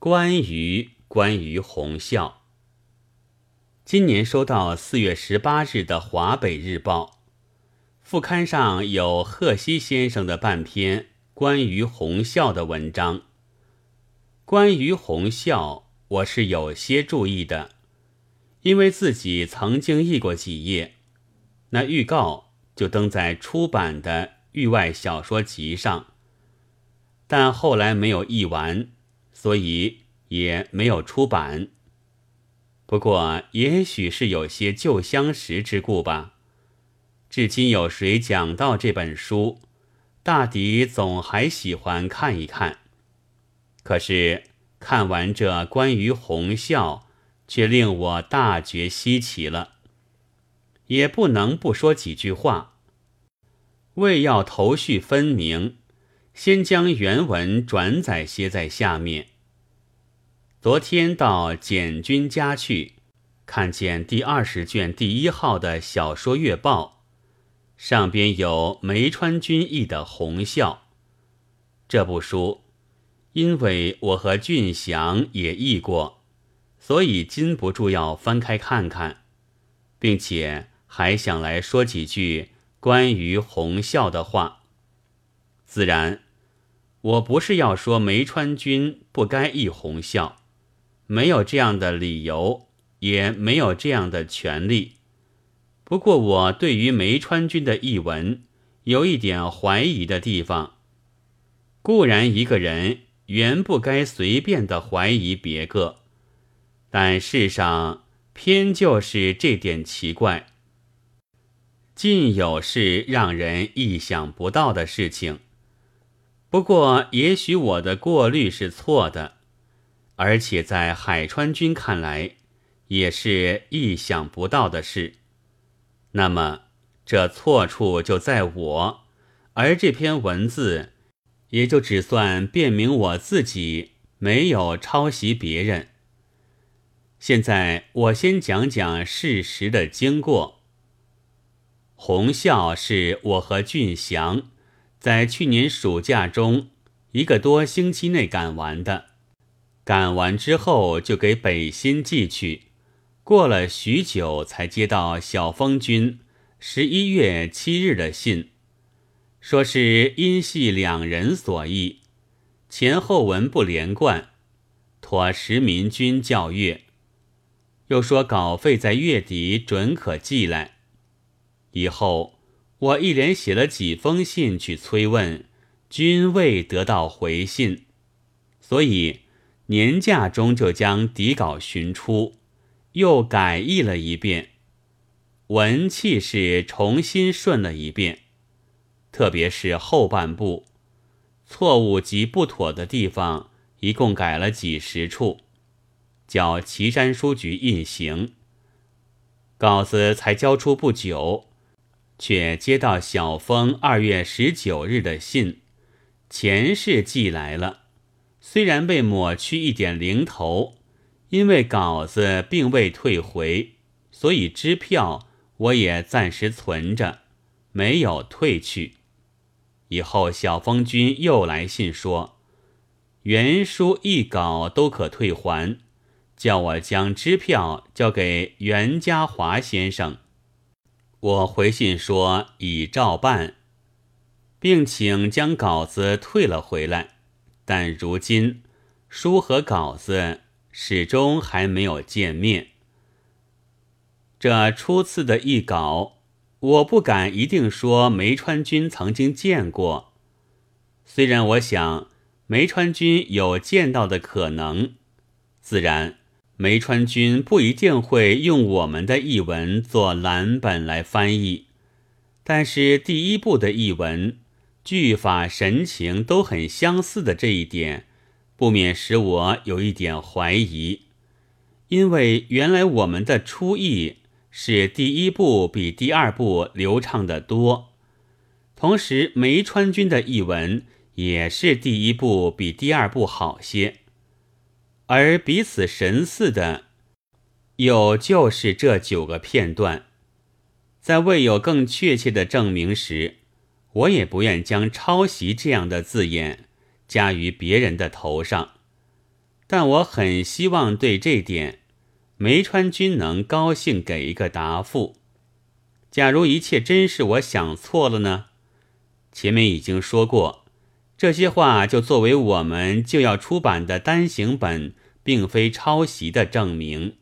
关于关于洪孝。今年收到四月十八日的华北日报副刊上有贺西先生的半篇关于洪孝的文章。关于洪孝，我是有些注意的，因为自己曾经译过几页，那预告就登在出版的《域外小说集》上，但后来没有译完。所以也没有出版。不过也许是有些旧相识之故吧。至今有谁讲到这本书，大抵总还喜欢看一看。可是看完这关于红孝，却令我大觉稀奇了。也不能不说几句话。为要头绪分明，先将原文转载些在下面。昨天到简君家去，看见第二十卷第一号的小说月报，上边有梅川君译的《红笑》这部书，因为我和俊祥也译过，所以禁不住要翻开看看，并且还想来说几句关于《红笑》的话。自然，我不是要说梅川君不该译《红笑》。没有这样的理由，也没有这样的权利。不过，我对于梅川君的译文有一点怀疑的地方。固然一个人原不该随便的怀疑别个，但世上偏就是这点奇怪，尽有是让人意想不到的事情。不过，也许我的过滤是错的。而且在海川君看来，也是意想不到的事。那么，这错处就在我，而这篇文字也就只算辨明我自己没有抄袭别人。现在我先讲讲事实的经过。红孝是我和俊祥在去年暑假中一个多星期内赶完的。赶完之后，就给北新寄去。过了许久，才接到小峰君十一月七日的信，说是因系两人所译，前后文不连贯，托石民君校阅。又说稿费在月底准可寄来。以后我一连写了几封信去催问，均未得到回信，所以。年假中就将底稿寻出，又改译了一遍，文气是重新顺了一遍，特别是后半部，错误及不妥的地方，一共改了几十处，叫岐山书局印行。稿子才交出不久，却接到小峰二月十九日的信，钱是寄来了。虽然被抹去一点零头，因为稿子并未退回，所以支票我也暂时存着，没有退去。以后小峰君又来信说，原书一稿都可退还，叫我将支票交给袁家华先生。我回信说已照办，并请将稿子退了回来。但如今书和稿子始终还没有见面。这初次的译稿，我不敢一定说梅川君曾经见过。虽然我想梅川君有见到的可能，自然梅川君不一定会用我们的译文做蓝本来翻译。但是第一部的译文。句法神情都很相似的这一点，不免使我有一点怀疑，因为原来我们的初译是第一部比第二部流畅的多，同时梅川君的译文也是第一部比第二部好些，而彼此神似的，有就是这九个片段，在未有更确切的证明时。我也不愿将抄袭这样的字眼加于别人的头上，但我很希望对这点，梅川君能高兴给一个答复。假如一切真是我想错了呢？前面已经说过，这些话就作为我们就要出版的单行本并非抄袭的证明。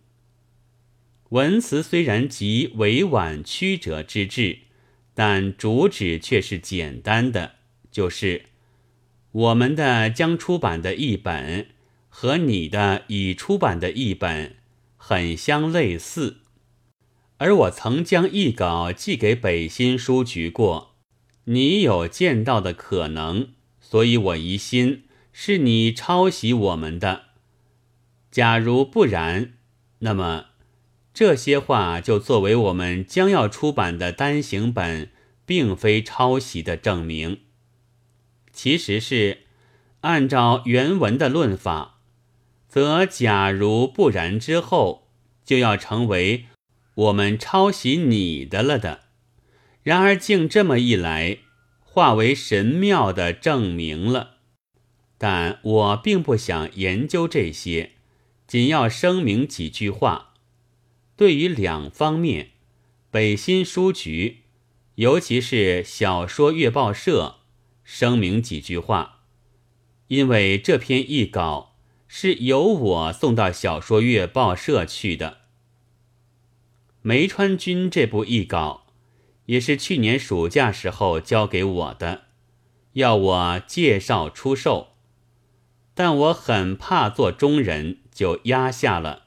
文辞虽然极委婉曲折之至，但主旨却是简单的，就是我们的将出版的译本和你的已出版的译本很相类似，而我曾将译稿寄给北新书局过，你有见到的可能，所以我疑心是你抄袭我们的。假如不然，那么。这些话就作为我们将要出版的单行本并非抄袭的证明。其实是按照原文的论法，则假如不然之后，就要成为我们抄袭你的了的。然而竟这么一来，化为神妙的证明了。但我并不想研究这些，仅要声明几句话。对于两方面，北新书局，尤其是小说月报社，声明几句话，因为这篇译稿是由我送到小说月报社去的。梅川君这部译稿，也是去年暑假时候交给我的，要我介绍出售，但我很怕做中人，就压下了。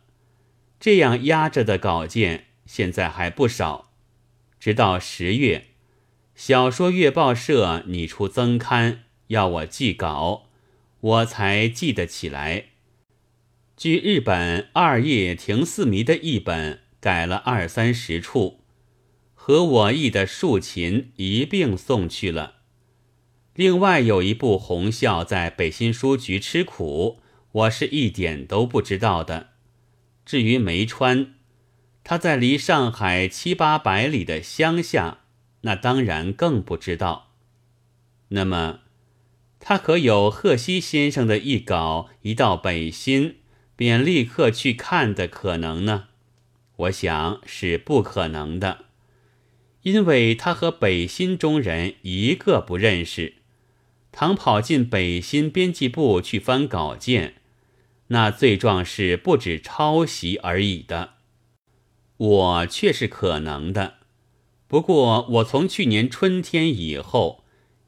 这样压着的稿件现在还不少，直到十月，小说月报社拟出增刊要我寄稿，我才记得起来。据日本二叶亭四迷的译本改了二三十处，和我译的竖琴一并送去了。另外有一部红校在北新书局吃苦，我是一点都不知道的。至于梅川，他在离上海七八百里的乡下，那当然更不知道。那么，他可有贺西先生的一稿一到北新，便立刻去看的可能呢？我想是不可能的，因为他和北新中人一个不认识。倘跑进北新编辑部去翻稿件。那罪状是不止抄袭而已的，我却是可能的。不过我从去年春天以后，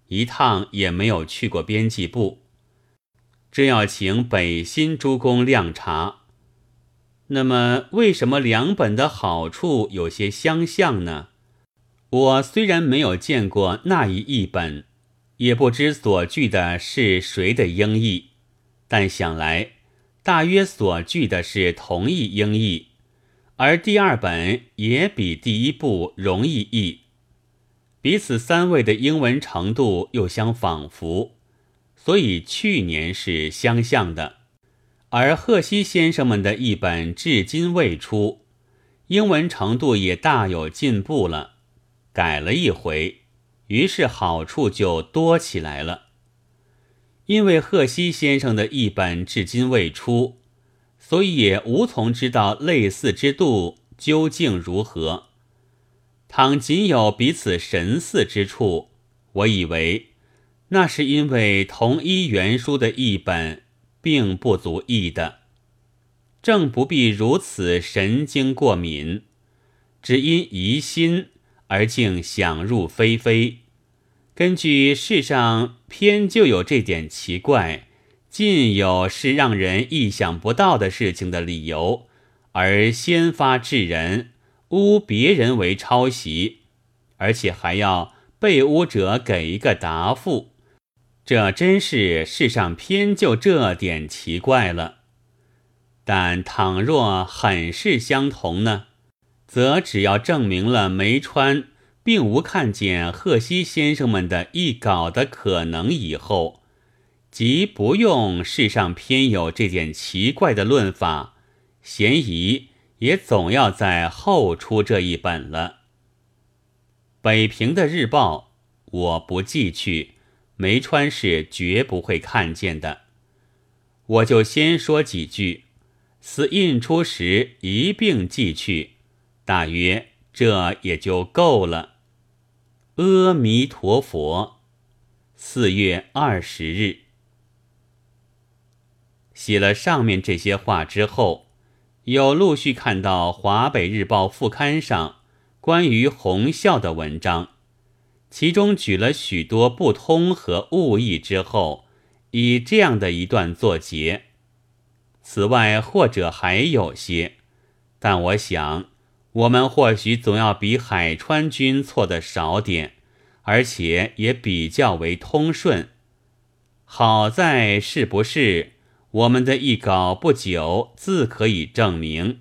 一趟也没有去过编辑部，这要请北新诸公亮查。那么，为什么两本的好处有些相像呢？我虽然没有见过那一译本，也不知所据的是谁的英译，但想来。大约所据的是同一英译，而第二本也比第一部容易译，彼此三位的英文程度又相仿佛，所以去年是相像的。而贺西先生们的译本至今未出，英文程度也大有进步了，改了一回，于是好处就多起来了。因为贺西先生的译本至今未出，所以也无从知道类似之度究竟如何。倘仅有彼此神似之处，我以为那是因为同一原书的译本并不足译的，正不必如此神经过敏，只因疑心而竟想入非非。根据世上偏就有这点奇怪，尽有是让人意想不到的事情的理由，而先发制人，诬别人为抄袭，而且还要被诬者给一个答复，这真是世上偏就这点奇怪了。但倘若很是相同呢，则只要证明了梅川。并无看见贺西先生们的译稿的可能，以后即不用世上偏有这件奇怪的论法，嫌疑也总要在后出这一本了。北平的日报我不寄去，梅川是绝不会看见的。我就先说几句，似印出时一并寄去，大约这也就够了。阿弥陀佛。四月二十日，写了上面这些话之后，又陆续看到华北日报副刊上关于红孝的文章，其中举了许多不通和误译之后，以这样的一段作结。此外，或者还有些，但我想，我们或许总要比海川君错的少点。而且也比较为通顺，好在是不是我们的一稿不久自可以证明？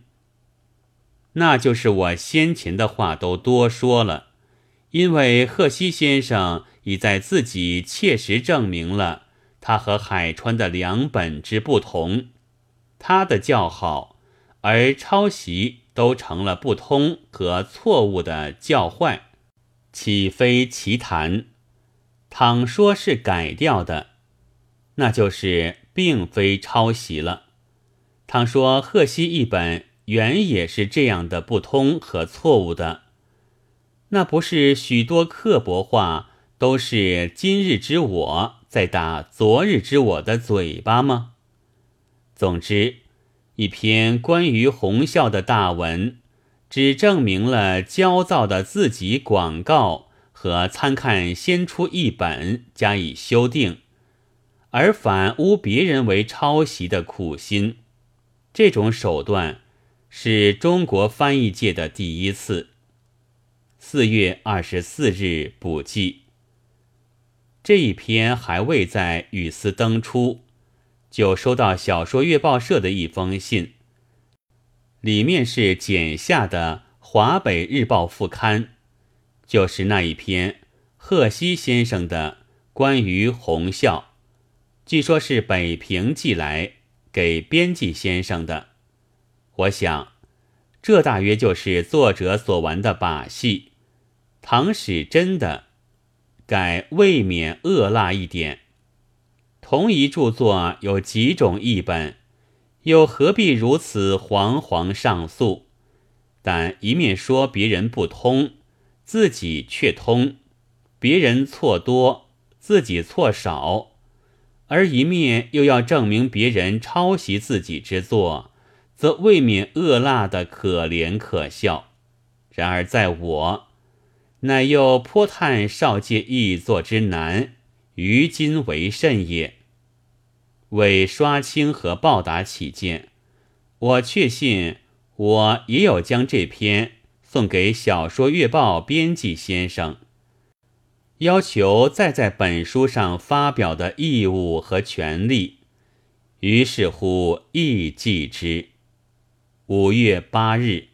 那就是我先前的话都多说了，因为贺西先生已在自己切实证明了他和海川的两本之不同，他的较好，而抄袭都成了不通和错误的教坏。岂非奇谈？倘说是改掉的，那就是并非抄袭了。倘说贺西一本原也是这样的不通和错误的，那不是许多刻薄话都是今日之我在打昨日之我的嘴巴吗？总之，一篇关于红校的大文。只证明了焦躁的自己广告和参看先出一本加以修订，而反诬别人为抄袭的苦心，这种手段是中国翻译界的第一次。四月二十四日补记，这一篇还未在语丝登出，就收到小说月报社的一封信。里面是剪下的华北日报副刊，就是那一篇贺西先生的关于红孝，据说是北平寄来给编辑先生的。我想，这大约就是作者所玩的把戏。倘使真的，该未免恶辣一点。同一著作有几种译本。又何必如此惶惶上诉？但一面说别人不通，自己却通；别人错多，自己错少；而一面又要证明别人抄袭自己之作，则未免恶辣的可怜可笑。然而在我，乃又颇叹少介译作之难，于今为甚也。为刷清和报答起见，我确信我也有将这篇送给小说月报编辑先生，要求再在本书上发表的义务和权利。于是乎，亦记之。五月八日。